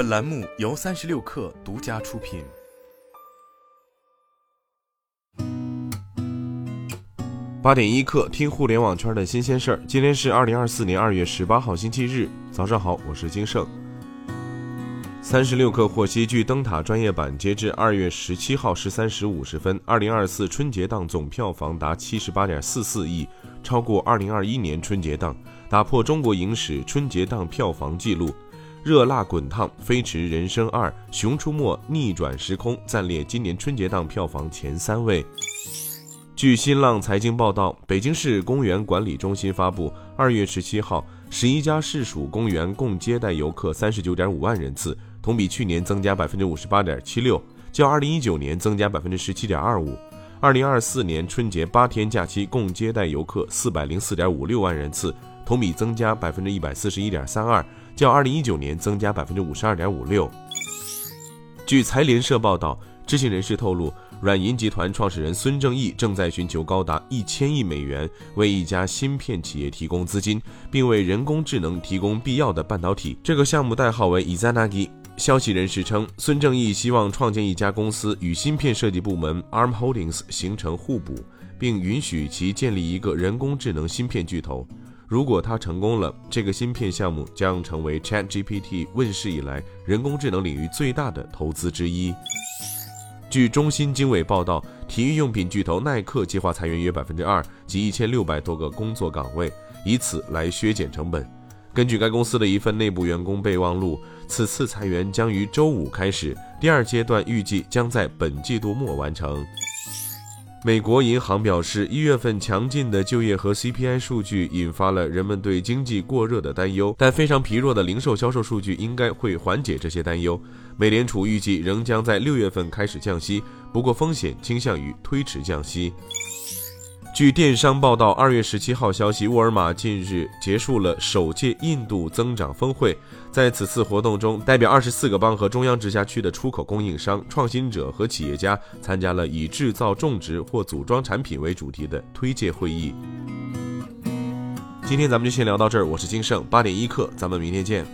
本栏目由三十六氪独家出品。八点一刻，听互联网圈的新鲜事儿。今天是二零二四年二月十八号，星期日，早上好，我是金盛。三十六氪获悉，据灯塔专业版，截至二月十七号十三时五十分，二零二四春节档总票房达七十八点四四亿，超过二零二一年春节档，打破中国影史春节档票房纪录。热辣滚烫，《飞驰人生二》《熊出没：逆转时空》暂列今年春节档票房前三位。据新浪财经报道，北京市公园管理中心发布，二月十七号，十一家市属公园共接待游客三十九点五万人次，同比去年增加百分之五十八点七六，较二零一九年增加百分之十七点二五。二零二四年春节八天假期共接待游客四百零四点五六万人次，同比增加百分之一百四十一点三二。较二零一九年增加百分之五十二点五六。据财联社报道，知情人士透露，软银集团创始人孙正义正在寻求高达一千亿美元为一家芯片企业提供资金，并为人工智能提供必要的半导体。这个项目代号为 Izanagi。消息人士称，孙正义希望创建一家公司，与芯片设计部门 Arm Holdings 形成互补，并允许其建立一个人工智能芯片巨头。如果它成功了，这个芯片项目将成为 ChatGPT 问世以来人工智能领域最大的投资之一。据中新经纬报道，体育用品巨头耐克计划裁员约百分之二，及一千六百多个工作岗位，以此来削减成本。根据该公司的一份内部员工备忘录，此次裁员将于周五开始，第二阶段预计将在本季度末完成。美国银行表示，一月份强劲的就业和 CPI 数据引发了人们对经济过热的担忧，但非常疲弱的零售销售数据应该会缓解这些担忧。美联储预计仍将在六月份开始降息，不过风险倾向于推迟降息。据电商报道，二月十七号消息，沃尔玛近日结束了首届印度增长峰会。在此次活动中，代表二十四个邦和中央直辖区的出口供应商、创新者和企业家参加了以制造、种植或组装产品为主题的推介会议。今天咱们就先聊到这儿，我是金盛，八点一刻，咱们明天见。